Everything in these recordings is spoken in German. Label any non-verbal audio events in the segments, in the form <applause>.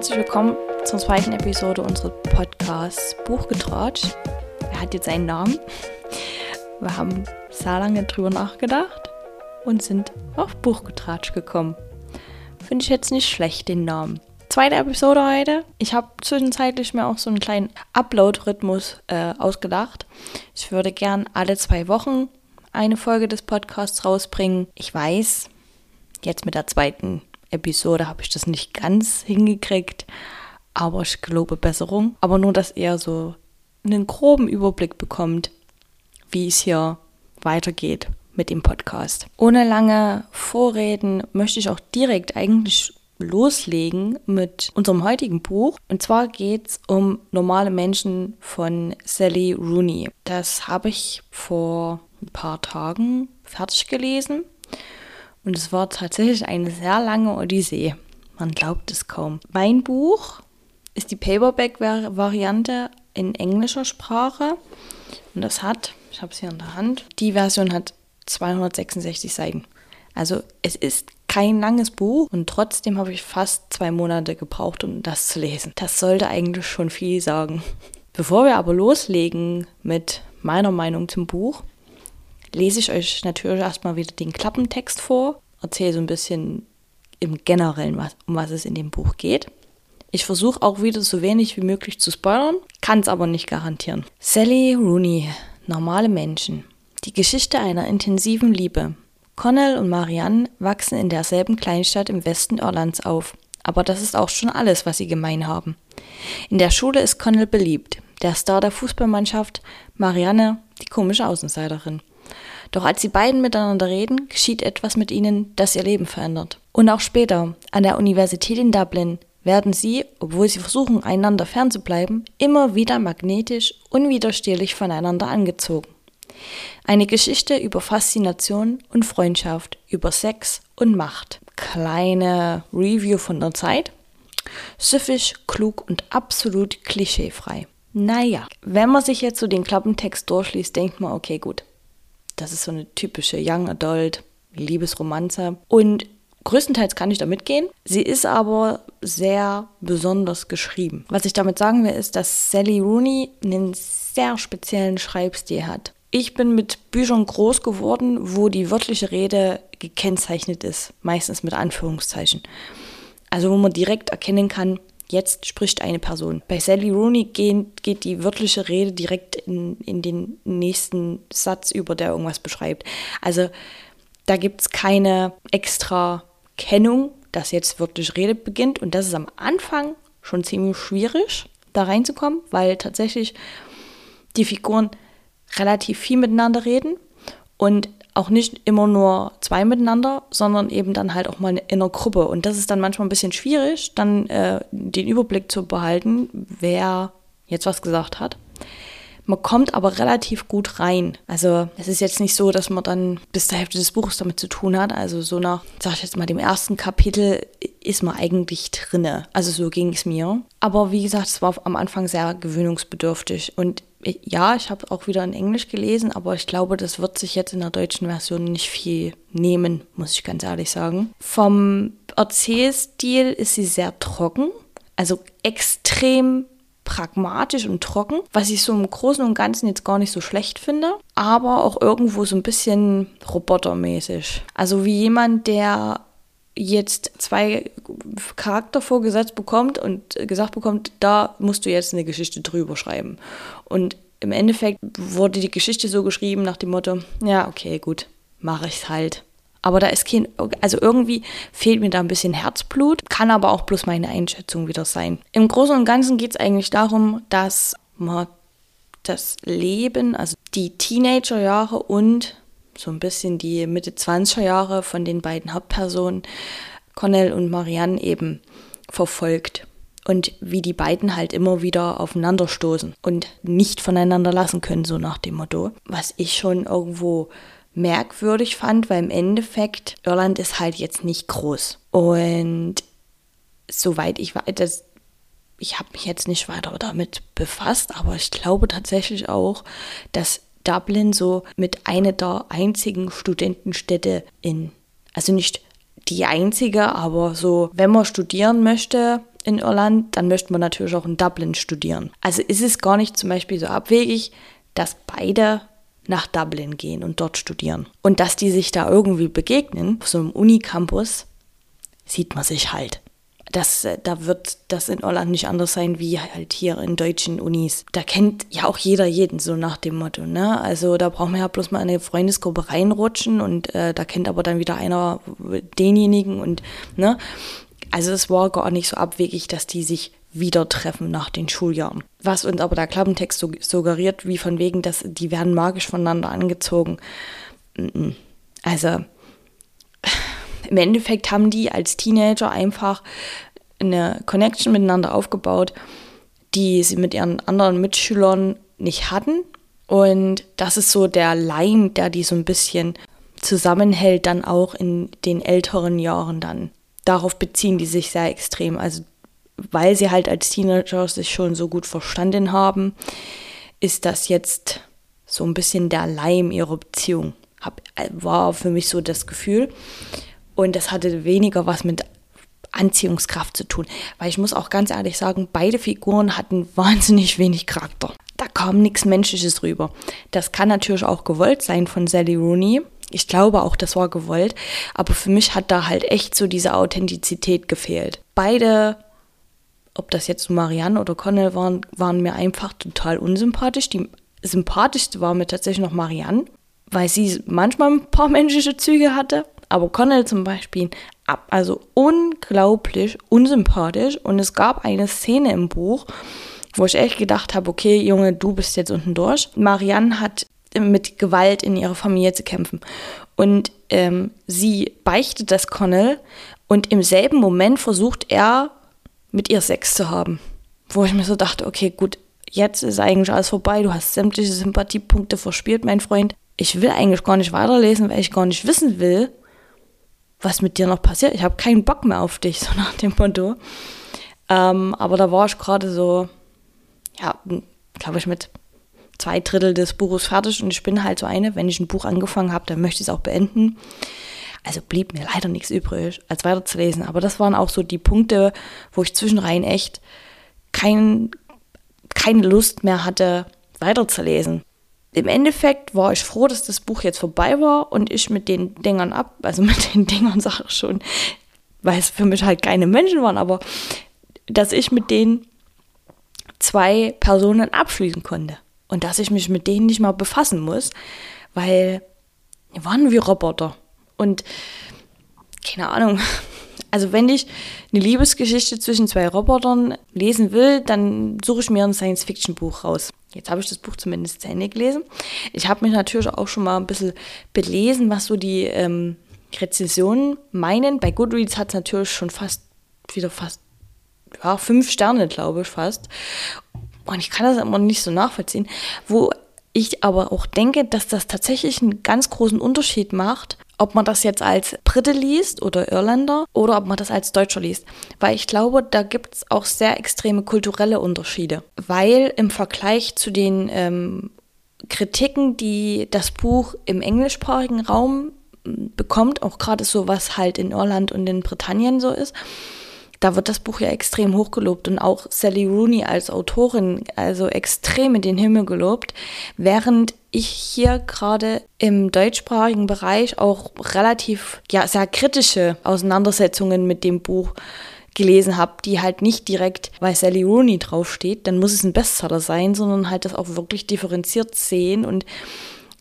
herzlich willkommen zur zweiten Episode unseres Podcasts Buchgetratsch. Er hat jetzt einen Namen. Wir haben sehr lange drüber nachgedacht und sind auf Buchgetratsch gekommen. Finde ich jetzt nicht schlecht, den Namen. Zweite Episode heute. Ich habe zwischenzeitlich mir auch so einen kleinen Upload-Rhythmus äh, ausgedacht. Ich würde gern alle zwei Wochen eine Folge des Podcasts rausbringen. Ich weiß, jetzt mit der zweiten Episode habe ich das nicht ganz hingekriegt, aber ich glaube Besserung. Aber nur, dass ihr so einen groben Überblick bekommt, wie es hier weitergeht mit dem Podcast. Ohne lange Vorreden möchte ich auch direkt eigentlich loslegen mit unserem heutigen Buch. Und zwar geht es um Normale Menschen von Sally Rooney. Das habe ich vor ein paar Tagen fertig gelesen. Und es war tatsächlich eine sehr lange Odyssee. Man glaubt es kaum. Mein Buch ist die Paperback-Variante in englischer Sprache. Und das hat, ich habe es hier in der Hand, die Version hat 266 Seiten. Also es ist kein langes Buch und trotzdem habe ich fast zwei Monate gebraucht, um das zu lesen. Das sollte eigentlich schon viel sagen. Bevor wir aber loslegen mit meiner Meinung zum Buch, lese ich euch natürlich erstmal wieder den Klappentext vor, erzähle so ein bisschen im Generellen, was, um was es in dem Buch geht. Ich versuche auch wieder so wenig wie möglich zu spoilern, kann es aber nicht garantieren. Sally Rooney, normale Menschen. Die Geschichte einer intensiven Liebe. Connell und Marianne wachsen in derselben Kleinstadt im Westen Irlands auf. Aber das ist auch schon alles, was sie gemein haben. In der Schule ist Connell beliebt, der Star der Fußballmannschaft, Marianne die komische Außenseiterin. Doch als die beiden miteinander reden, geschieht etwas mit ihnen, das ihr Leben verändert. Und auch später, an der Universität in Dublin, werden sie, obwohl sie versuchen, einander fernzubleiben, immer wieder magnetisch, unwiderstehlich voneinander angezogen. Eine Geschichte über Faszination und Freundschaft, über Sex und Macht. Kleine Review von der Zeit. Süffig, klug und absolut klischeefrei. Naja, wenn man sich jetzt so den Klappentext durchliest, denkt man, okay, gut, das ist so eine typische Young Adult Liebesromanze. Und größtenteils kann ich da mitgehen. Sie ist aber sehr besonders geschrieben. Was ich damit sagen will, ist, dass Sally Rooney einen sehr speziellen Schreibstil hat. Ich bin mit Büchern groß geworden, wo die wörtliche Rede gekennzeichnet ist, meistens mit Anführungszeichen. Also wo man direkt erkennen kann, jetzt spricht eine Person. Bei Sally Rooney geht, geht die wörtliche Rede direkt in, in den nächsten Satz über, der irgendwas beschreibt. Also da gibt es keine extra Kennung, dass jetzt wörtliche Rede beginnt. Und das ist am Anfang schon ziemlich schwierig, da reinzukommen, weil tatsächlich die Figuren relativ viel miteinander reden und auch nicht immer nur zwei miteinander, sondern eben dann halt auch mal in einer Gruppe. Und das ist dann manchmal ein bisschen schwierig, dann äh, den Überblick zu behalten, wer jetzt was gesagt hat. Man kommt aber relativ gut rein. Also es ist jetzt nicht so, dass man dann bis zur Hälfte des Buches damit zu tun hat. Also so nach, sag ich jetzt mal, dem ersten Kapitel ist man eigentlich drinne. Also so ging es mir. Aber wie gesagt, es war am Anfang sehr gewöhnungsbedürftig. Und ja, ich habe auch wieder in Englisch gelesen, aber ich glaube, das wird sich jetzt in der deutschen Version nicht viel nehmen, muss ich ganz ehrlich sagen. Vom Erzählstil ist sie sehr trocken, also extrem pragmatisch und trocken, was ich so im Großen und Ganzen jetzt gar nicht so schlecht finde, aber auch irgendwo so ein bisschen robotermäßig. Also wie jemand, der jetzt zwei Charakter vorgesetzt bekommt und gesagt bekommt, da musst du jetzt eine Geschichte drüber schreiben. Und im Endeffekt wurde die Geschichte so geschrieben nach dem Motto, ja, okay, gut, mache ich's halt. Aber da ist kein, also irgendwie fehlt mir da ein bisschen Herzblut, kann aber auch bloß meine Einschätzung wieder sein. Im Großen und Ganzen geht es eigentlich darum, dass man das Leben, also die Teenagerjahre und so ein bisschen die Mitte 20er Jahre von den beiden Hauptpersonen, Cornell und Marianne, eben verfolgt. Und wie die beiden halt immer wieder aufeinanderstoßen und nicht voneinander lassen können, so nach dem Motto. Was ich schon irgendwo merkwürdig fand, weil im Endeffekt Irland ist halt jetzt nicht groß. Und soweit ich weiß, das, ich habe mich jetzt nicht weiter damit befasst, aber ich glaube tatsächlich auch, dass Dublin so mit einer der einzigen Studentenstädte in, also nicht die einzige, aber so, wenn man studieren möchte, in Irland, dann möchte man natürlich auch in Dublin studieren. Also ist es gar nicht zum Beispiel so abwegig, dass beide nach Dublin gehen und dort studieren. Und dass die sich da irgendwie begegnen, auf so einem Unicampus, sieht man sich halt. Das, äh, da wird das in Irland nicht anders sein wie halt hier in deutschen Unis. Da kennt ja auch jeder jeden, so nach dem Motto. Ne? Also da braucht man ja bloß mal in eine Freundesgruppe reinrutschen und äh, da kennt aber dann wieder einer denjenigen und ne. Also es war gar nicht so abwegig, dass die sich wieder treffen nach den Schuljahren. Was uns aber der Klappentext suggeriert, wie von wegen, dass die werden magisch voneinander angezogen. Also im Endeffekt haben die als Teenager einfach eine Connection miteinander aufgebaut, die sie mit ihren anderen Mitschülern nicht hatten. Und das ist so der Leim, der die so ein bisschen zusammenhält, dann auch in den älteren Jahren dann. Darauf beziehen die sich sehr extrem. Also weil sie halt als Teenager sich schon so gut verstanden haben, ist das jetzt so ein bisschen der Leim ihrer Beziehung. Hab, war für mich so das Gefühl. Und das hatte weniger was mit Anziehungskraft zu tun. Weil ich muss auch ganz ehrlich sagen, beide Figuren hatten <laughs> wahnsinnig wenig Charakter. Da kam nichts Menschliches rüber. Das kann natürlich auch gewollt sein von Sally Rooney. Ich glaube auch, das war gewollt. Aber für mich hat da halt echt so diese Authentizität gefehlt. Beide ob das jetzt Marianne oder Connell waren, waren mir einfach total unsympathisch. Die sympathischste war mir tatsächlich noch Marianne, weil sie manchmal ein paar <laughs> menschliche Züge hatte. Aber Connell zum Beispiel, also unglaublich unsympathisch. Und es gab eine Szene im Buch, wo ich echt gedacht habe, okay, Junge, du bist jetzt unten durch. Marianne hat mit Gewalt in ihrer Familie zu kämpfen. Und ähm, sie beichtet das Connell und im selben Moment versucht er mit ihr Sex zu haben. Wo ich mir so dachte, okay, gut, jetzt ist eigentlich alles vorbei, du hast sämtliche Sympathiepunkte verspielt, mein Freund. Ich will eigentlich gar nicht weiterlesen, weil ich gar nicht wissen will, was mit dir noch passiert. Ich habe keinen Bock mehr auf dich, <laughs> so nach dem Motto. Ähm, aber da war ich gerade so, ja, glaube ich, mit zwei Drittel des Buches fertig und ich bin halt so eine, wenn ich ein Buch angefangen habe, dann möchte ich es auch beenden. Also blieb mir leider nichts übrig, als weiterzulesen. Aber das waren auch so die Punkte, wo ich zwischenrein echt kein, keine Lust mehr hatte, weiterzulesen. Im Endeffekt war ich froh, dass das Buch jetzt vorbei war und ich mit den Dingern ab, also <laughs> mit den Dingern sage ich schon, weil es für mich halt keine Menschen waren, aber dass ich mit den zwei Personen abschließen konnte und dass ich mich mit denen nicht mal befassen muss, weil die waren wie Roboter. Und keine Ahnung. <laughs> Also wenn ich eine Liebesgeschichte zwischen zwei Robotern lesen will, dann suche ich mir ein Science-Fiction-Buch raus. Jetzt habe ich das Buch zumindest zu Ende gelesen. Ich habe mich natürlich auch schon mal ein bisschen belesen, was so die ähm, Rezensionen meinen. Bei Goodreads hat es natürlich schon fast, wieder fast, ja, fünf Sterne, glaube ich, fast. Und ich kann das immer nicht so nachvollziehen. Wo ich aber auch denke, dass das tatsächlich einen ganz großen Unterschied macht, ob man das jetzt als Brite liest oder Irländer oder ob man das als Deutscher liest. Weil ich glaube, da gibt es auch sehr extreme kulturelle Unterschiede. Weil im Vergleich zu den ähm, Kritiken, die das Buch im englischsprachigen Raum bekommt, auch gerade so was halt in Irland und in Britannien so ist, da wird das Buch ja extrem hochgelobt und auch Sally Rooney als Autorin also extrem in den Himmel gelobt, während ich hier gerade im deutschsprachigen Bereich auch relativ, ja, sehr kritische Auseinandersetzungen mit dem Buch gelesen habe, die halt nicht direkt, weil Sally Rooney draufsteht, dann muss es ein Bestseller sein, sondern halt das auch wirklich differenziert sehen und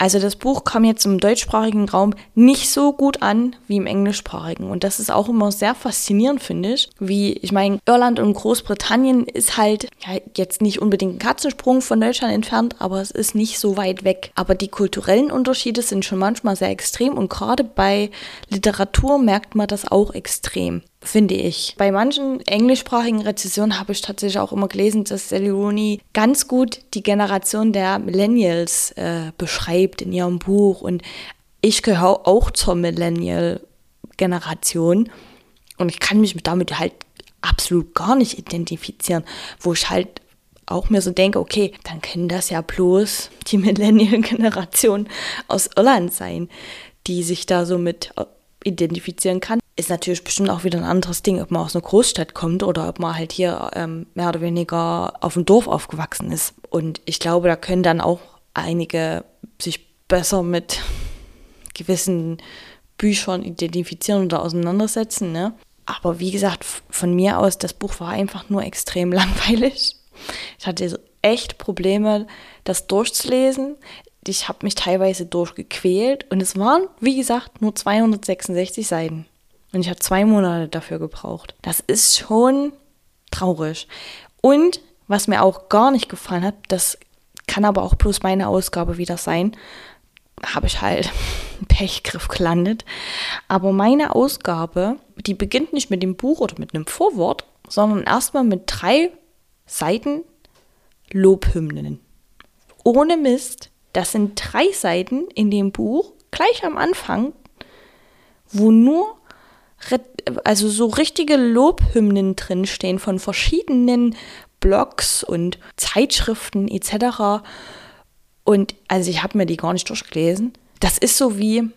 also das Buch kam jetzt im deutschsprachigen Raum nicht so gut an wie im englischsprachigen. Und das ist auch immer sehr faszinierend, finde ich. Wie, ich meine, Irland und Großbritannien ist halt ja, jetzt nicht unbedingt ein Katzensprung von Deutschland entfernt, aber es ist nicht so weit weg. Aber die kulturellen Unterschiede sind schon manchmal sehr extrem und gerade bei Literatur merkt man das auch extrem finde ich. Bei manchen englischsprachigen Rezessionen habe ich tatsächlich auch immer gelesen, dass Sally Rooney ganz gut die Generation der Millennials äh, beschreibt in ihrem Buch. Und ich gehöre auch zur Millennial-Generation. Und ich kann mich damit halt absolut gar nicht identifizieren, wo ich halt auch mir so denke, okay, dann können das ja bloß die Millennial-Generation aus Irland sein, die sich da so mit identifizieren kann ist natürlich bestimmt auch wieder ein anderes Ding, ob man aus einer Großstadt kommt oder ob man halt hier ähm, mehr oder weniger auf dem Dorf aufgewachsen ist. Und ich glaube, da können dann auch einige sich besser mit <laughs> gewissen Büchern identifizieren oder auseinandersetzen. Ne? Aber wie gesagt, von mir aus, das Buch war einfach nur extrem <laughs> langweilig. Ich hatte echt Probleme, das durchzulesen. Ich habe mich teilweise durchgequält und es waren, wie gesagt, nur 266 Seiten. Und ich habe zwei Monate dafür gebraucht. Das ist schon traurig. Und was mir auch gar nicht gefallen hat, das kann aber auch bloß meine Ausgabe wieder sein, habe ich halt <laughs> Pechgriff gelandet. Aber meine Ausgabe, die beginnt nicht mit dem Buch oder mit einem Vorwort, sondern erstmal mit drei Seiten Lobhymnen. Ohne Mist, das sind drei Seiten in dem Buch, gleich am Anfang, wo nur also so richtige Lobhymnen drinstehen von verschiedenen Blogs und Zeitschriften etc. Und also ich habe mir die gar nicht durchgelesen. Das ist so wie,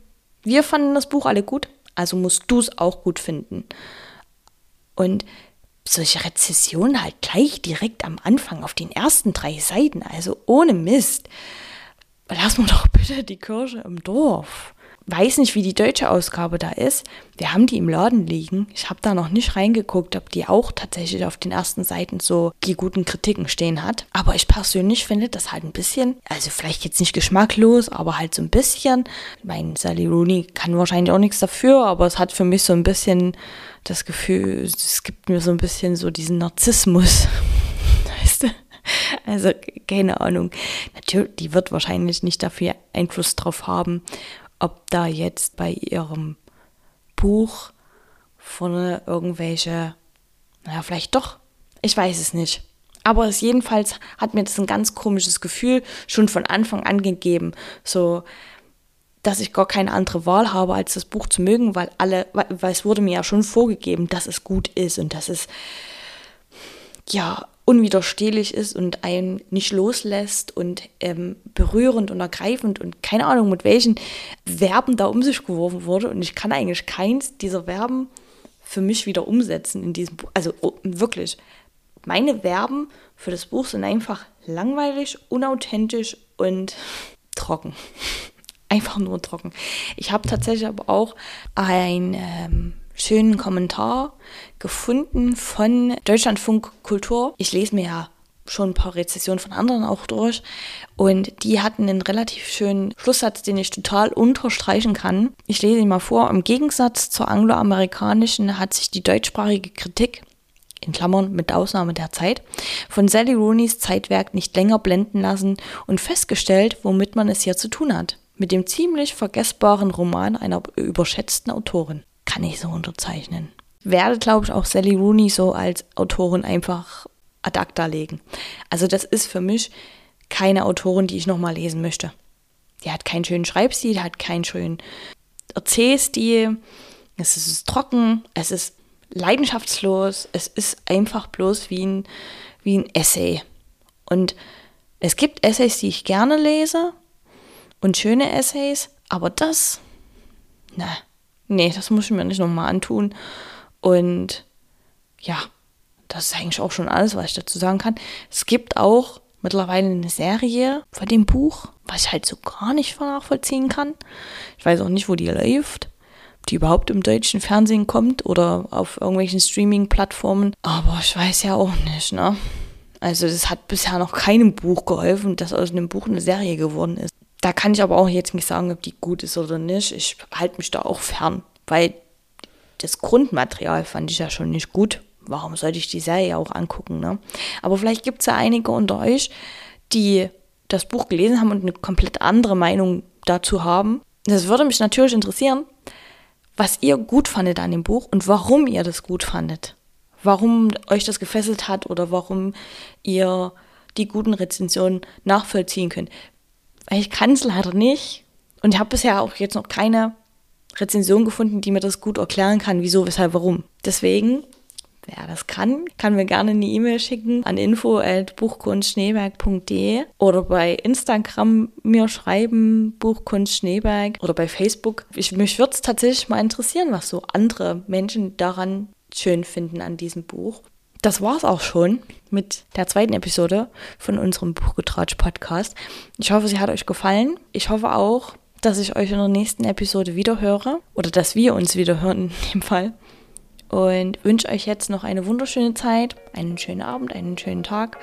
wir fanden das Buch alle gut, also musst du es auch gut finden. Und solche Rezessionen halt gleich direkt am Anfang auf den ersten drei Seiten, also ohne Mist. Lass mir doch bitte die Kirche im Dorf weiß nicht, wie die deutsche Ausgabe da ist. Wir haben die im Laden liegen. Ich habe da noch nicht reingeguckt, ob die auch tatsächlich auf den ersten Seiten so die guten Kritiken stehen hat. Aber ich persönlich finde das halt ein bisschen, also vielleicht jetzt nicht geschmacklos, aber halt so ein bisschen. Mein Sally Rooney kann wahrscheinlich auch nichts dafür, aber es hat für mich so ein bisschen das Gefühl, es gibt mir so ein bisschen so diesen Narzissmus. <laughs> Weißt du? Also keine Ahnung. Natürlich, die wird wahrscheinlich nicht dafür Einfluss drauf haben, ob da jetzt bei ihrem Buch vorne irgendwelche, naja, vielleicht doch, ich weiß es nicht. Aber es jedenfalls hat mir das ein ganz komisches Gefühl schon von Anfang an gegeben, so dass ich gar keine andere Wahl habe, als das Buch zu mögen, weil alle, weil es wurde mir ja schon vorgegeben, dass es gut ist und dass es ja unwiderstehlich ist und einen nicht loslässt und ähm, berührend und ergreifend und keine Ahnung, mit welchen Verben da um sich geworfen wurde. Und ich kann eigentlich keins dieser Verben für mich wieder umsetzen in diesem Buch. Also oh, wirklich, meine Verben für das Buch sind einfach langweilig, unauthentisch und trocken. <laughs> Einfach nur trocken. Ich habe tatsächlich aber auch ein ähm, schönen Kommentar gefunden von Deutschlandfunk Kultur. Ich lese mir ja schon ein paar Rezessionen von anderen auch durch. Und die hatten einen relativ schönen Schlusssatz, den ich total unterstreichen kann. Ich lese ihn mal vor. Im Gegensatz zur angloamerikanischen hat sich die deutschsprachige Kritik in Klammern mit Ausnahme der Zeit, von Sally Rooneys Zeitwerk nicht länger blenden lassen und festgestellt, womit man es hier zu tun hat. Mit dem ziemlich vergessbaren Roman einer überschätzten Autorin kann ich so unterzeichnen. Werde, glaube ich, auch Sally Rooney so als Autorin einfach ad acta legen. Also das ist für mich keine Autorin, die ich nochmal lesen möchte. Die hat keinen schönen Schreibstil, hat keinen schönen Erzählstil. Es ist trocken, es ist leidenschaftslos, es ist einfach bloß wie ein, wie ein Essay. Und es gibt Essays, die ich gerne lese und schöne Essays, aber das, na, nee, das muss ich mir nicht nochmal antun. Und ja, das ist eigentlich auch schon alles, was ich dazu sagen kann. Es gibt auch mittlerweile eine Serie von dem Buch, was ich halt so gar nicht nachvollziehen kann. Ich weiß auch nicht, wo die läuft, ob die überhaupt im deutschen Fernsehen kommt oder auf irgendwelchen Streaming-Plattformen. Aber ich weiß ja auch nicht, ne? Also das hat bisher noch keinem Buch geholfen, dass aus einem Buch eine Serie geworden ist. Da kann ich aber auch jetzt nicht sagen, ob die gut ist oder nicht. Ich halte mich da auch fern, weil das Grundmaterial fand ich ja schon nicht gut. Warum sollte ich die Serie auch angucken? Ne? Aber vielleicht gibt es ja einige unter euch, die das Buch gelesen haben und eine komplett andere Meinung dazu haben. Das würde mich natürlich interessieren, was ihr gut fandet an dem Buch und warum ihr das gut fandet. Warum euch das gefesselt hat oder warum ihr die guten Rezensionen nachvollziehen könnt ich kann es leider nicht. Und ich habe bisher auch jetzt noch keine Rezension gefunden, die mir das gut erklären kann, wieso, weshalb, warum. Deswegen Wer das kann, kann mir gerne eine E-Mail schicken an info@buchkunstschneeberg.de oder bei Instagram mir schreiben Buchkunst Schneeberg oder bei Facebook. Ich, mich würde es tatsächlich mal interessieren, was so andere Menschen daran schön finden an diesem Buch. Das war's auch schon mit der zweiten Episode von unserem Buchgetratsch Podcast. Ich hoffe, sie hat euch gefallen. Ich hoffe auch, dass ich euch in der nächsten Episode wieder höre oder dass wir uns wieder hören in dem Fall und wünsche euch jetzt noch eine wunderschöne Zeit, einen schönen Abend, einen schönen Tag,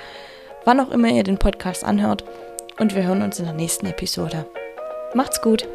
wann auch immer ihr den Podcast anhört. Und wir hören uns in der nächsten Episode. Macht's gut!